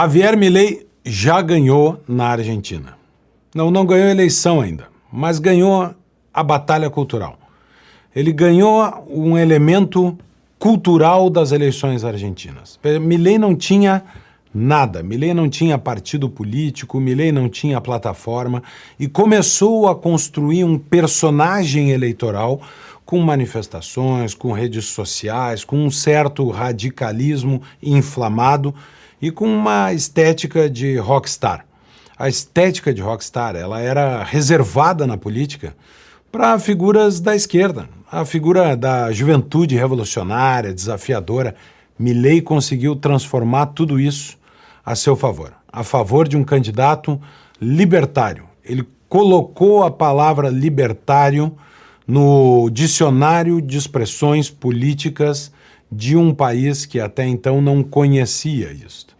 Javier Milei já ganhou na Argentina. Não, não ganhou a eleição ainda, mas ganhou a batalha cultural. Ele ganhou um elemento cultural das eleições argentinas. Milei não tinha nada, Milei não tinha partido político, Milei não tinha plataforma e começou a construir um personagem eleitoral com manifestações, com redes sociais, com um certo radicalismo inflamado e com uma estética de rockstar. A estética de rockstar, ela era reservada na política para figuras da esquerda, a figura da juventude revolucionária, desafiadora. Milley conseguiu transformar tudo isso a seu favor, a favor de um candidato libertário. Ele colocou a palavra libertário no dicionário de expressões políticas de um país que até então não conhecia isto.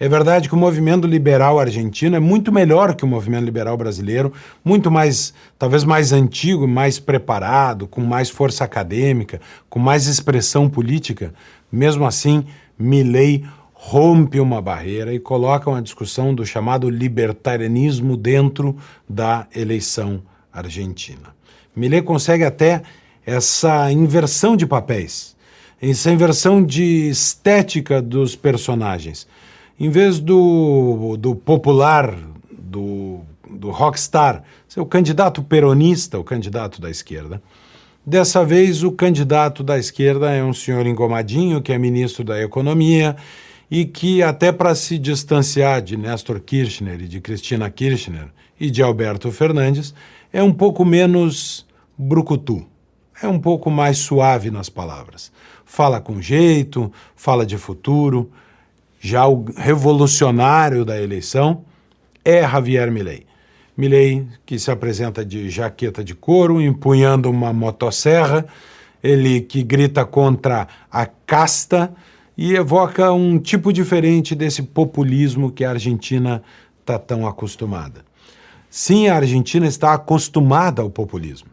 É verdade que o movimento liberal argentino é muito melhor que o movimento liberal brasileiro, muito mais, talvez mais antigo, mais preparado, com mais força acadêmica, com mais expressão política. Mesmo assim, Milley rompe uma barreira e coloca uma discussão do chamado libertarianismo dentro da eleição argentina. Milley consegue até essa inversão de papéis, essa inversão de estética dos personagens. Em vez do, do popular, do, do rockstar, ser o candidato peronista, o candidato da esquerda, dessa vez o candidato da esquerda é um senhor engomadinho, que é ministro da Economia, e que, até para se distanciar de Néstor Kirchner e de Cristina Kirchner e de Alberto Fernandes, é um pouco menos brucutu, é um pouco mais suave nas palavras. Fala com jeito, fala de futuro já o revolucionário da eleição é Javier Milei. Milei, que se apresenta de jaqueta de couro, empunhando uma motosserra, ele que grita contra a casta e evoca um tipo diferente desse populismo que a Argentina está tão acostumada. Sim, a Argentina está acostumada ao populismo.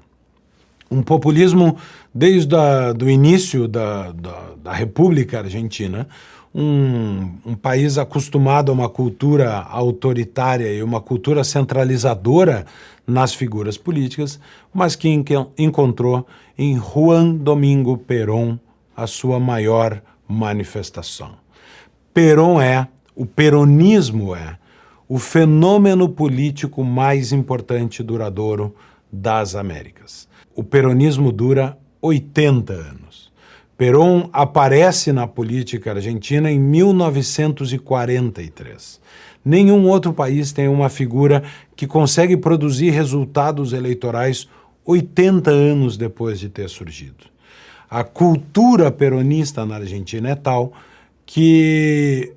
Um populismo desde o início da, da, da República Argentina, um, um, país acostumado a uma cultura autoritária e uma cultura centralizadora nas figuras políticas, mas que encontrou em Juan Domingo Perón a sua maior manifestação. Perón é, o peronismo é, o fenômeno político mais importante e duradouro das Américas. O peronismo dura 80 anos. Perón aparece na política argentina em 1943. Nenhum outro país tem uma figura que consegue produzir resultados eleitorais 80 anos depois de ter surgido. A cultura peronista na Argentina é tal que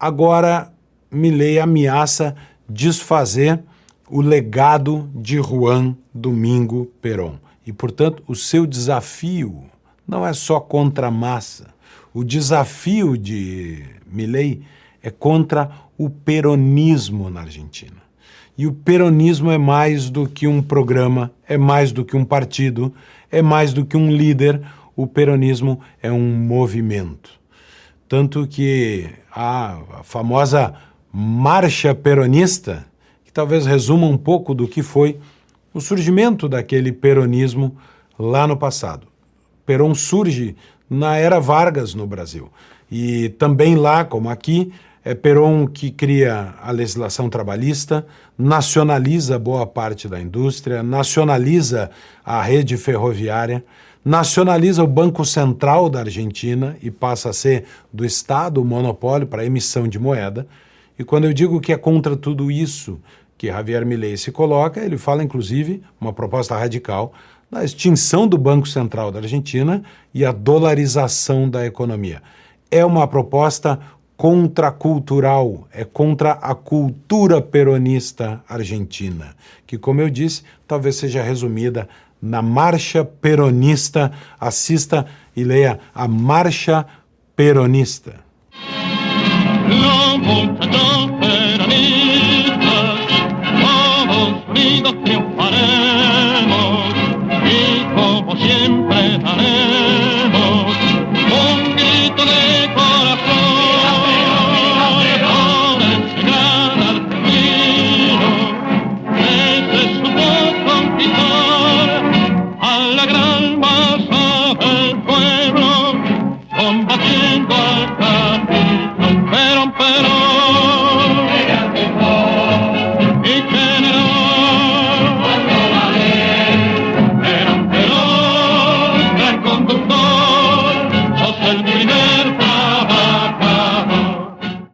agora Milei ameaça desfazer o legado de Juan Domingo Perón. E, portanto, o seu desafio não é só contra a massa. O desafio de Milley é contra o peronismo na Argentina. E o peronismo é mais do que um programa, é mais do que um partido, é mais do que um líder. O peronismo é um movimento. Tanto que a famosa marcha peronista, que talvez resuma um pouco do que foi o surgimento daquele peronismo lá no passado. Perón surge na era Vargas no Brasil. E também lá, como aqui, é Perón que cria a legislação trabalhista, nacionaliza boa parte da indústria, nacionaliza a rede ferroviária, nacionaliza o Banco Central da Argentina e passa a ser do Estado o monopólio para emissão de moeda. E quando eu digo que é contra tudo isso que Javier Milei se coloca, ele fala inclusive uma proposta radical da extinção do Banco Central da Argentina e a dolarização da economia. É uma proposta contracultural, é contra a cultura peronista argentina, que, como eu disse, talvez seja resumida na Marcha Peronista. Assista e leia a Marcha Peronista. unidos triunfaremos. Y como siempre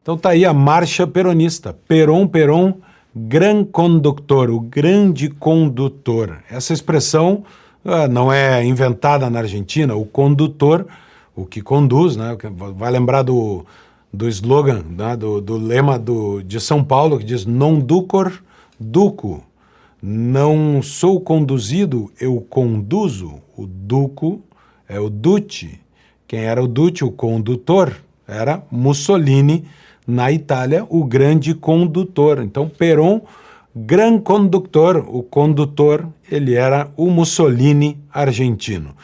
Então tá aí a marcha peronista. Peron, Peron, gran conductor, o grande condutor. Essa expressão uh, não é inventada na Argentina. O condutor, o que conduz, né? Vai lembrar do, do slogan, né? do, do lema do, de São Paulo, que diz non ducor, duco. Não sou conduzido, eu conduzo. O duco é o duce. Quem era o duce? O condutor. Era Mussolini na Itália, o grande condutor. Então, Peron, gran condutor, o condutor, ele era o Mussolini argentino.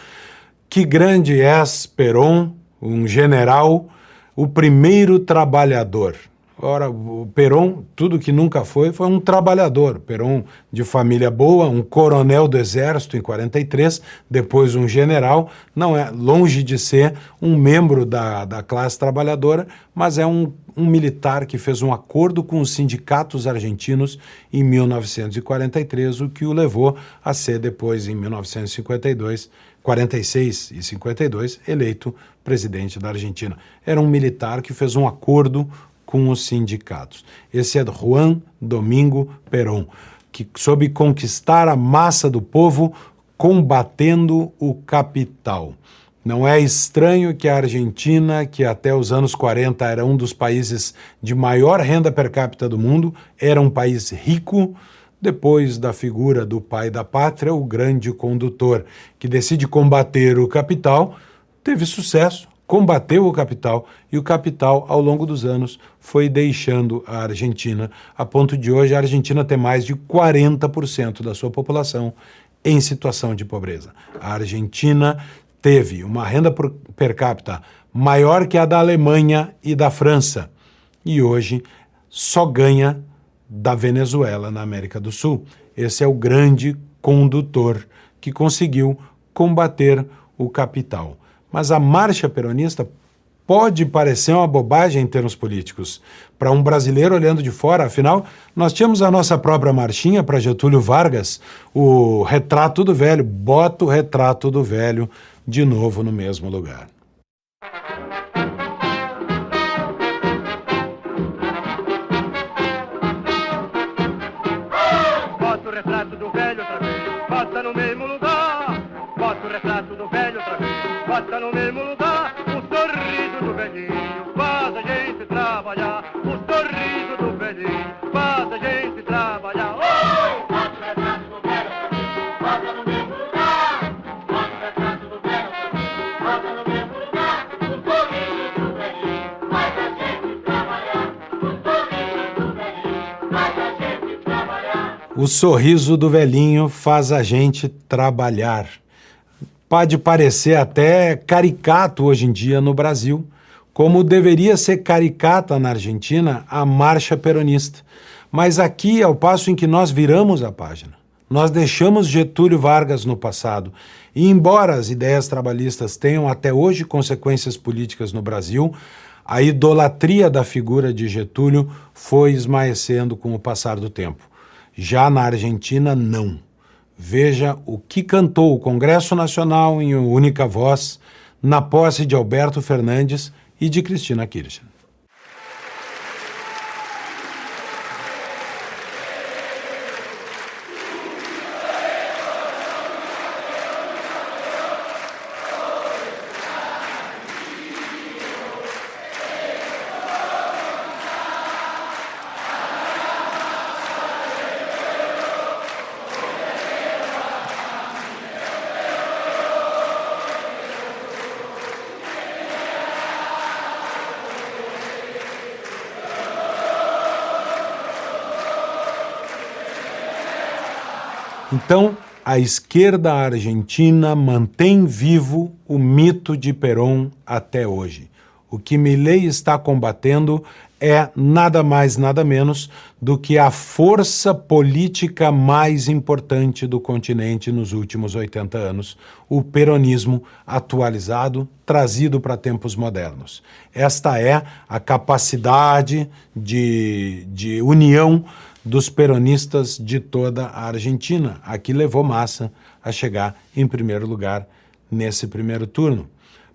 Que grande és, Peron, um general, o primeiro trabalhador. Ora, o Peron, tudo que nunca foi, foi um trabalhador. Peron de família boa, um coronel do exército em 43, depois um general, não é longe de ser um membro da, da classe trabalhadora, mas é um, um militar que fez um acordo com os sindicatos argentinos em 1943, o que o levou a ser depois, em 1952, 46 e 52, eleito presidente da Argentina. Era um militar que fez um acordo com os sindicatos. Esse é Juan Domingo Perón, que soube conquistar a massa do povo combatendo o capital. Não é estranho que a Argentina, que até os anos 40 era um dos países de maior renda per capita do mundo, era um país rico, depois da figura do pai da pátria, o grande condutor, que decide combater o capital, teve sucesso, combateu o capital e o capital, ao longo dos anos, foi deixando a Argentina, a ponto de hoje a Argentina ter mais de 40% da sua população em situação de pobreza. A Argentina teve uma renda per capita maior que a da Alemanha e da França e hoje só ganha da Venezuela na América do Sul. Esse é o grande condutor que conseguiu combater o capital. Mas a marcha peronista pode parecer uma bobagem em termos políticos. Para um brasileiro olhando de fora, afinal, nós tínhamos a nossa própria marchinha para Getúlio Vargas, o retrato do velho. Bota o retrato do velho de novo no mesmo lugar. O sorriso do velhinho faz a gente trabalhar pode parecer até caricato hoje em dia no Brasil, como deveria ser caricata na Argentina a marcha peronista. Mas aqui é o passo em que nós viramos a página. Nós deixamos Getúlio Vargas no passado. E embora as ideias trabalhistas tenham até hoje consequências políticas no Brasil, a idolatria da figura de Getúlio foi esmaecendo com o passar do tempo. Já na Argentina, não. Veja o que cantou o Congresso Nacional em única voz na posse de Alberto Fernandes e de Cristina Kirchner. Então, a esquerda argentina mantém vivo o mito de Perón até hoje. O que Milley está combatendo é nada mais, nada menos do que a força política mais importante do continente nos últimos 80 anos, o peronismo atualizado, trazido para tempos modernos. Esta é a capacidade de, de união dos peronistas de toda a Argentina, a que levou Massa a chegar em primeiro lugar nesse primeiro turno.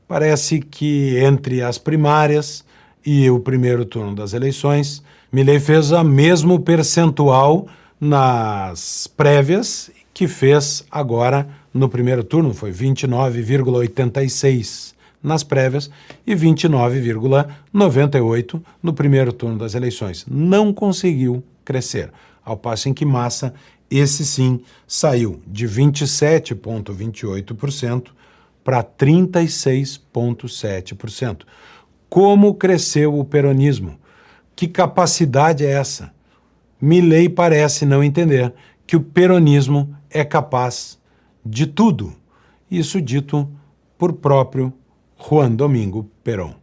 Parece que entre as primárias e o primeiro turno das eleições, Milley fez o mesmo percentual nas prévias que fez agora no primeiro turno, foi 29,86 nas prévias e 29,98 no primeiro turno das eleições. Não conseguiu crescer, ao passo em que Massa, esse sim, saiu de 27,28% para 36,7%. Como cresceu o peronismo? Que capacidade é essa? Milley parece não entender que o peronismo é capaz de tudo. Isso dito por próprio Juan Domingo Perón.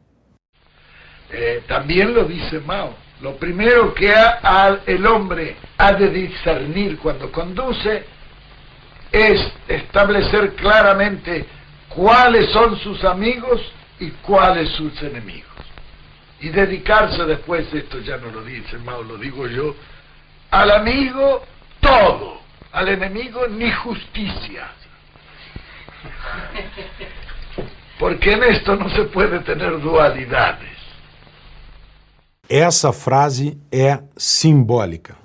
Eh, también lo dice Mao. Lo primero que el hombre ha de discernir cuando conduce es establecer claramente cuáles son sus amigos y cuáles sus enemigos. Y dedicarse después, esto ya no lo dice Mao, lo digo yo, al amigo todo, al enemigo ni justicia. Porque en esto no se puede tener dualidades. Essa frase é simbólica.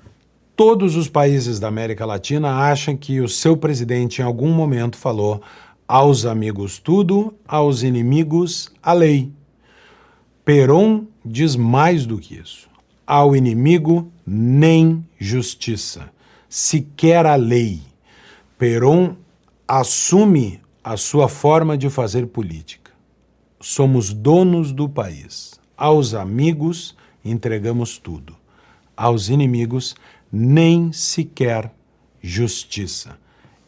Todos os países da América Latina acham que o seu presidente em algum momento falou aos amigos tudo, aos inimigos a lei. Peron diz mais do que isso. Ao inimigo, nem justiça, sequer a lei. Peron assume a sua forma de fazer política. Somos donos do país. Aos amigos, entregamos tudo. Aos inimigos, nem sequer justiça.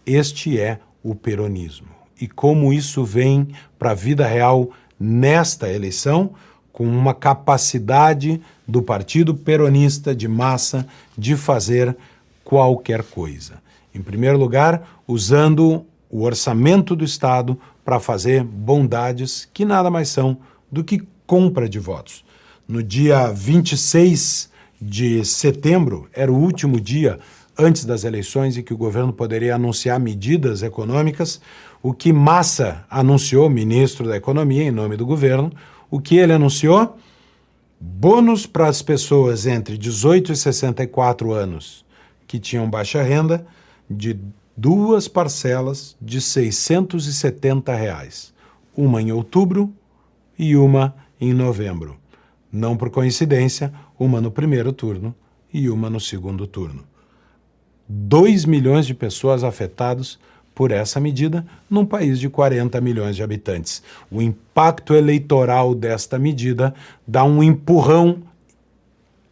Este é o peronismo. E como isso vem para a vida real nesta eleição, com uma capacidade do Partido Peronista de massa de fazer qualquer coisa. Em primeiro lugar, usando o orçamento do Estado para fazer bondades que nada mais são do que compra de votos. No dia 26 de setembro, era o último dia antes das eleições em que o governo poderia anunciar medidas econômicas, o que Massa anunciou, ministro da Economia, em nome do governo, o que ele anunciou? Bônus para as pessoas entre 18 e 64 anos que tinham baixa renda de duas parcelas de 670 reais, uma em outubro e uma em novembro. Não por coincidência, uma no primeiro turno e uma no segundo turno. 2 milhões de pessoas afetadas por essa medida num país de 40 milhões de habitantes. O impacto eleitoral desta medida dá um empurrão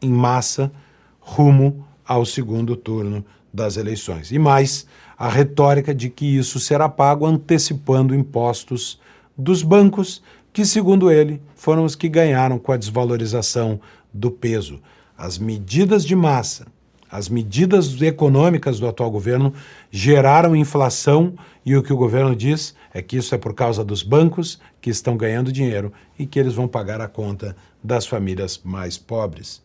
em massa rumo ao segundo turno das eleições. E mais, a retórica de que isso será pago antecipando impostos dos bancos, que, segundo ele, foram os que ganharam com a desvalorização do peso. As medidas de massa, as medidas econômicas do atual governo geraram inflação e o que o governo diz é que isso é por causa dos bancos que estão ganhando dinheiro e que eles vão pagar a conta das famílias mais pobres.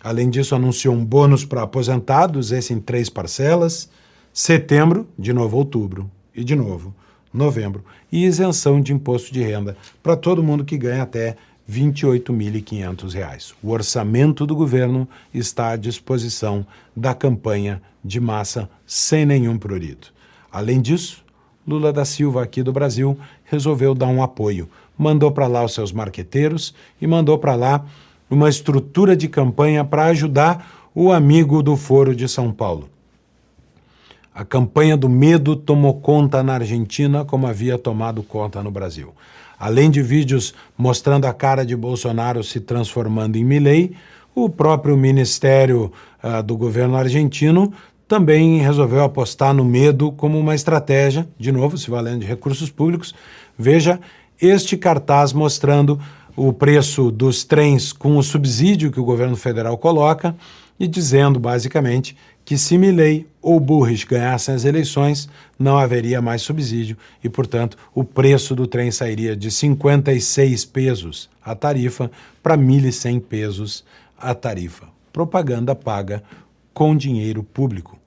Além disso, anunciou um bônus para aposentados, esse em três parcelas, setembro, de novo outubro e de novo novembro, e isenção de imposto de renda para todo mundo que ganha até R$ 28.500. O orçamento do governo está à disposição da campanha de massa sem nenhum prurito. Além disso, Lula da Silva, aqui do Brasil, resolveu dar um apoio. Mandou para lá os seus marqueteiros e mandou para lá uma estrutura de campanha para ajudar o amigo do Foro de São Paulo. A campanha do medo tomou conta na Argentina como havia tomado conta no Brasil. Além de vídeos mostrando a cara de Bolsonaro se transformando em Milley, o próprio Ministério uh, do governo argentino também resolveu apostar no medo como uma estratégia, de novo, se valendo de recursos públicos. Veja este cartaz mostrando o preço dos trens com o subsídio que o governo federal coloca e dizendo, basicamente, que se Milley ou Burris ganhassem as eleições, não haveria mais subsídio e, portanto, o preço do trem sairia de 56 pesos a tarifa para 1.100 pesos a tarifa. Propaganda paga com dinheiro público.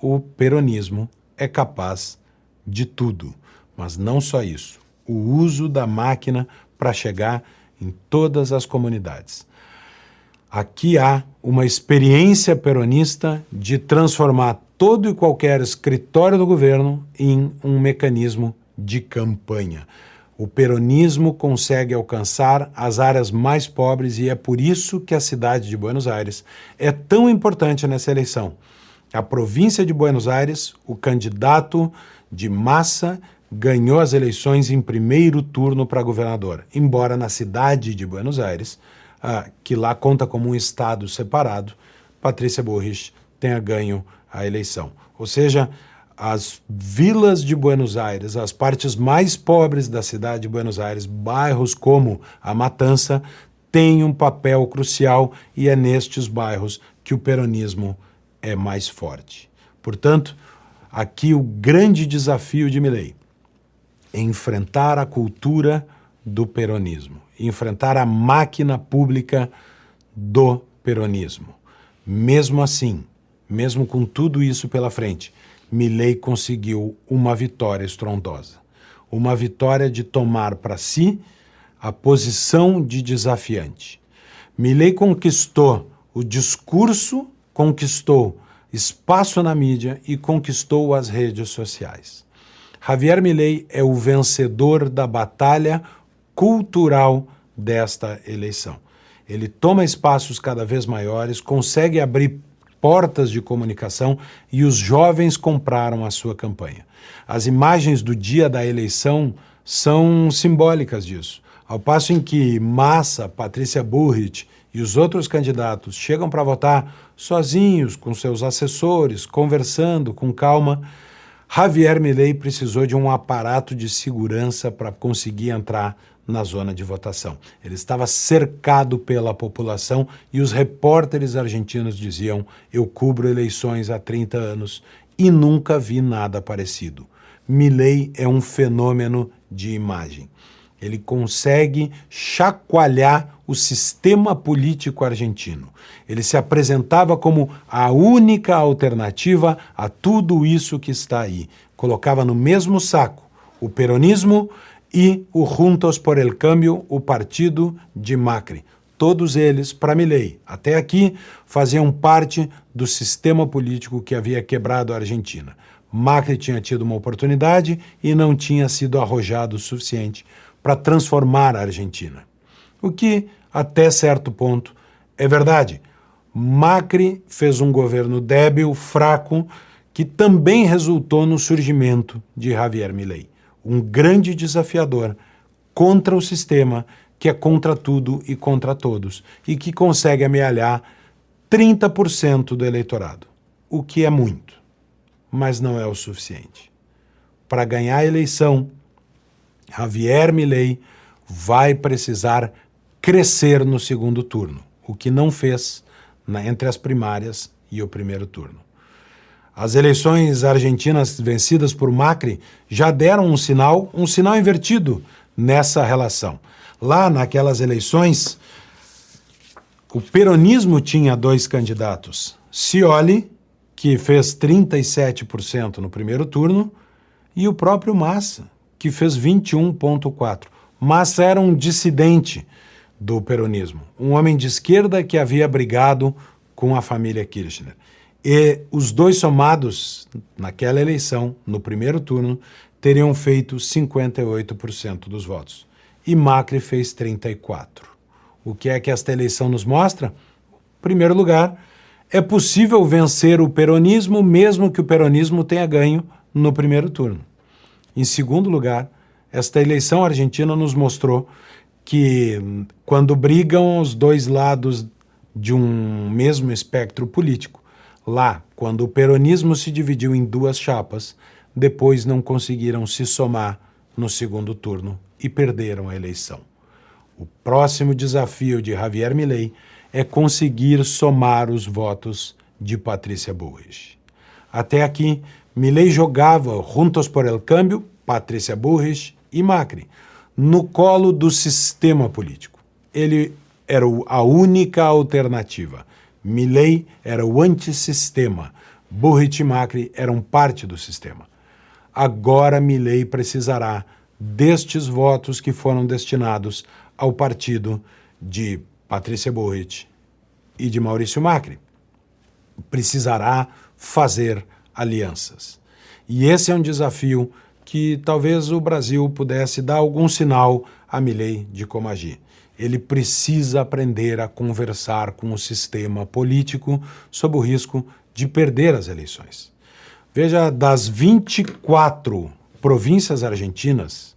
O peronismo é capaz de tudo, mas não só isso. O uso da máquina para chegar em todas as comunidades. Aqui há uma experiência peronista de transformar todo e qualquer escritório do governo em um mecanismo de campanha. O peronismo consegue alcançar as áreas mais pobres e é por isso que a cidade de Buenos Aires é tão importante nessa eleição. A província de Buenos Aires, o candidato de massa ganhou as eleições em primeiro turno para governador, embora na cidade de Buenos Aires, ah, que lá conta como um estado separado, Patrícia Burrich tenha ganho a eleição. Ou seja, as vilas de Buenos Aires, as partes mais pobres da cidade de Buenos Aires, bairros como a Matança, têm um papel crucial e é nestes bairros que o peronismo é mais forte. Portanto, aqui o grande desafio de Milley é enfrentar a cultura do peronismo, enfrentar a máquina pública do peronismo. Mesmo assim, mesmo com tudo isso pela frente, Milley conseguiu uma vitória estrondosa. Uma vitória de tomar para si a posição de desafiante. Milley conquistou o discurso, conquistou espaço na mídia e conquistou as redes sociais. Javier Milley é o vencedor da batalha cultural desta eleição. Ele toma espaços cada vez maiores, consegue abrir portas de comunicação e os jovens compraram a sua campanha. As imagens do dia da eleição são simbólicas disso. Ao passo em que Massa, Patrícia Burrit e os outros candidatos chegam para votar sozinhos, com seus assessores, conversando com calma, Javier Milei precisou de um aparato de segurança para conseguir entrar na zona de votação. Ele estava cercado pela população e os repórteres argentinos diziam: Eu cubro eleições há 30 anos e nunca vi nada parecido. Milley é um fenômeno de imagem. Ele consegue chacoalhar o sistema político argentino. Ele se apresentava como a única alternativa a tudo isso que está aí. Colocava no mesmo saco o peronismo e o Juntos por el Cambio, o partido de Macri. Todos eles, para Milei, até aqui, faziam parte do sistema político que havia quebrado a Argentina. Macri tinha tido uma oportunidade e não tinha sido arrojado o suficiente para transformar a Argentina. O que, até certo ponto, é verdade. Macri fez um governo débil, fraco, que também resultou no surgimento de Javier Milei um grande desafiador contra o sistema que é contra tudo e contra todos e que consegue amealhar 30% do eleitorado, o que é muito, mas não é o suficiente. Para ganhar a eleição, Javier Milei vai precisar crescer no segundo turno, o que não fez na, entre as primárias e o primeiro turno. As eleições argentinas vencidas por Macri já deram um sinal, um sinal invertido nessa relação. Lá naquelas eleições, o peronismo tinha dois candidatos: Scioli, que fez 37% no primeiro turno, e o próprio Massa, que fez 21,4%. Massa era um dissidente do peronismo, um homem de esquerda que havia brigado com a família Kirchner. E os dois somados naquela eleição, no primeiro turno, teriam feito 58% dos votos. E Macri fez 34%. O que é que esta eleição nos mostra? Em primeiro lugar, é possível vencer o peronismo mesmo que o peronismo tenha ganho no primeiro turno. Em segundo lugar, esta eleição argentina nos mostrou que quando brigam os dois lados de um mesmo espectro político, Lá, quando o peronismo se dividiu em duas chapas, depois não conseguiram se somar no segundo turno e perderam a eleição. O próximo desafio de Javier Milei é conseguir somar os votos de Patrícia Burrich. Até aqui, Milei jogava Juntos por el Câmbio, Patrícia Burrich e Macri no colo do sistema político. Ele era a única alternativa Milley era o antissistema, Burrit e Macri eram parte do sistema. Agora Milley precisará destes votos que foram destinados ao partido de Patrícia Burrit e de Maurício Macri. Precisará fazer alianças. E esse é um desafio que talvez o Brasil pudesse dar algum sinal a Milei de como agir. Ele precisa aprender a conversar com o sistema político sob o risco de perder as eleições. Veja, das 24 províncias argentinas,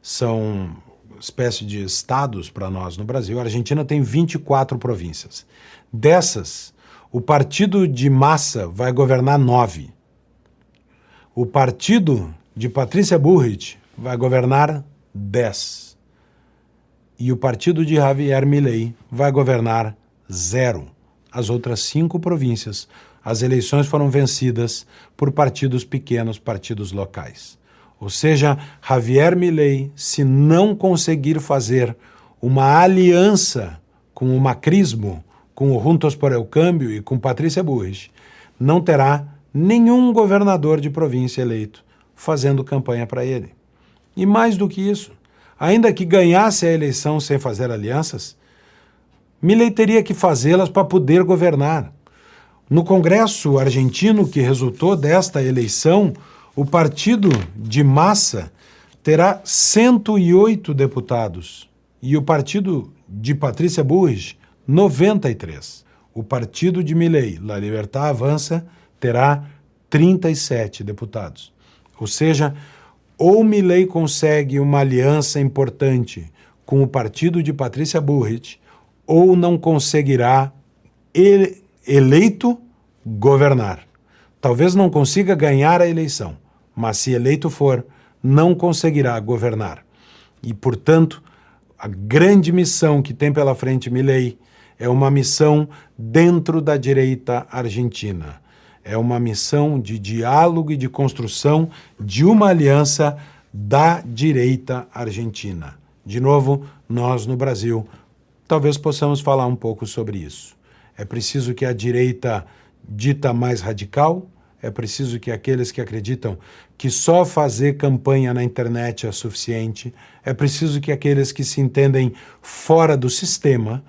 são espécie de estados para nós no Brasil, a Argentina tem 24 províncias. Dessas, o partido de massa vai governar nove. O partido de Patrícia Burrit vai governar dez. E o partido de Javier Milei vai governar zero. As outras cinco províncias, as eleições foram vencidas por partidos pequenos, partidos locais. Ou seja, Javier Milei, se não conseguir fazer uma aliança com o macrismo, com o Juntos por el Câmbio e com Patrícia Burrich, não terá nenhum governador de província eleito fazendo campanha para ele. E mais do que isso, ainda que ganhasse a eleição sem fazer alianças, Milei teria que fazê-las para poder governar. No Congresso argentino que resultou desta eleição, o partido de massa terá 108 deputados e o partido de Patrícia Burris 93. O partido de Milei, La Libertad Avança, terá 37 deputados. Ou seja, ou Milei consegue uma aliança importante com o partido de Patrícia Burrit, ou não conseguirá ele, eleito governar. Talvez não consiga ganhar a eleição, mas se eleito for, não conseguirá governar. E, portanto, a grande missão que tem pela frente Milley é uma missão dentro da direita argentina. É uma missão de diálogo e de construção de uma aliança da direita argentina. De novo, nós no Brasil talvez possamos falar um pouco sobre isso. É preciso que a direita dita mais radical, é preciso que aqueles que acreditam que só fazer campanha na internet é suficiente, é preciso que aqueles que se entendem fora do sistema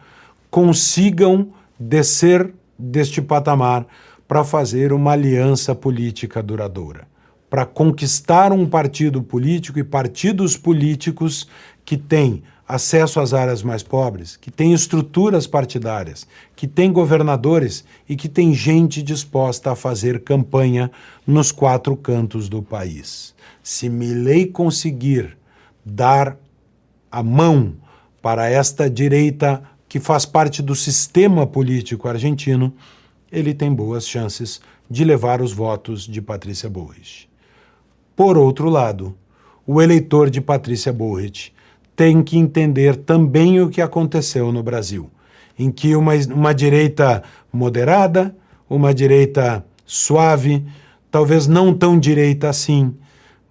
consigam descer deste patamar para fazer uma aliança política duradoura, para conquistar um partido político e partidos políticos que têm acesso às áreas mais pobres, que tem estruturas partidárias, que tem governadores e que tem gente disposta a fazer campanha nos quatro cantos do país. Se Milley conseguir dar a mão para esta direita que faz parte do sistema político argentino, ele tem boas chances de levar os votos de Patrícia Bullrich. Por outro lado, o eleitor de Patrícia Bullrich tem que entender também o que aconteceu no Brasil, em que uma, uma direita moderada, uma direita suave, talvez não tão direita assim,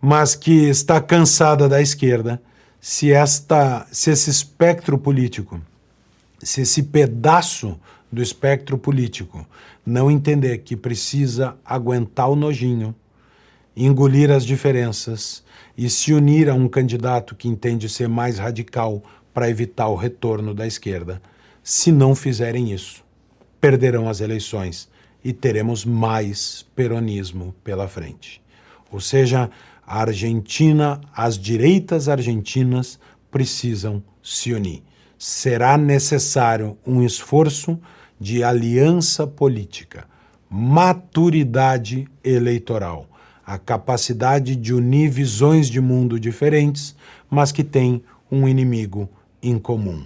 mas que está cansada da esquerda, se esta, se esse espectro político, se esse pedaço do espectro político não entender que precisa aguentar o nojinho, engolir as diferenças e se unir a um candidato que entende ser mais radical para evitar o retorno da esquerda. Se não fizerem isso, perderão as eleições e teremos mais peronismo pela frente. Ou seja, a Argentina, as direitas argentinas precisam se unir. Será necessário um esforço de aliança política, maturidade eleitoral a capacidade de unir visões de mundo diferentes, mas que têm um inimigo em comum.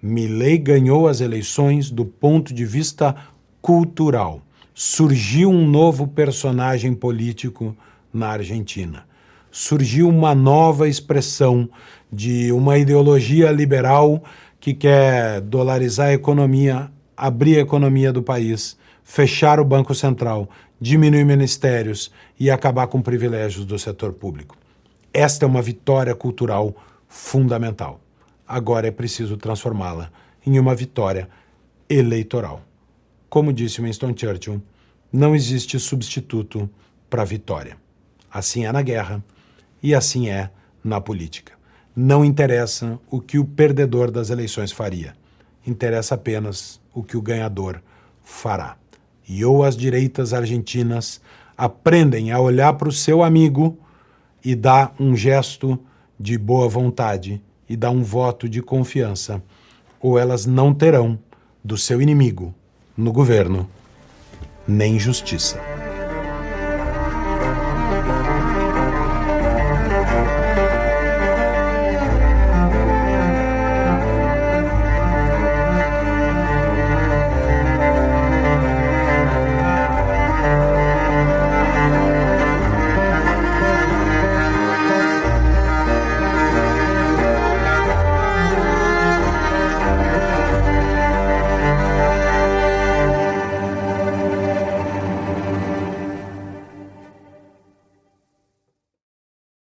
Milley ganhou as eleições do ponto de vista cultural. Surgiu um novo personagem político na Argentina. Surgiu uma nova expressão de uma ideologia liberal que quer dolarizar a economia, abrir a economia do país, fechar o Banco Central, diminuir ministérios e acabar com privilégios do setor público. Esta é uma vitória cultural fundamental. Agora é preciso transformá-la em uma vitória eleitoral. Como disse Winston Churchill, não existe substituto para vitória. Assim é na guerra e assim é na política. Não interessa o que o perdedor das eleições faria. Interessa apenas o que o ganhador fará. E ou as direitas argentinas aprendem a olhar para o seu amigo e dar um gesto de boa vontade e dar um voto de confiança, ou elas não terão do seu inimigo no governo nem justiça.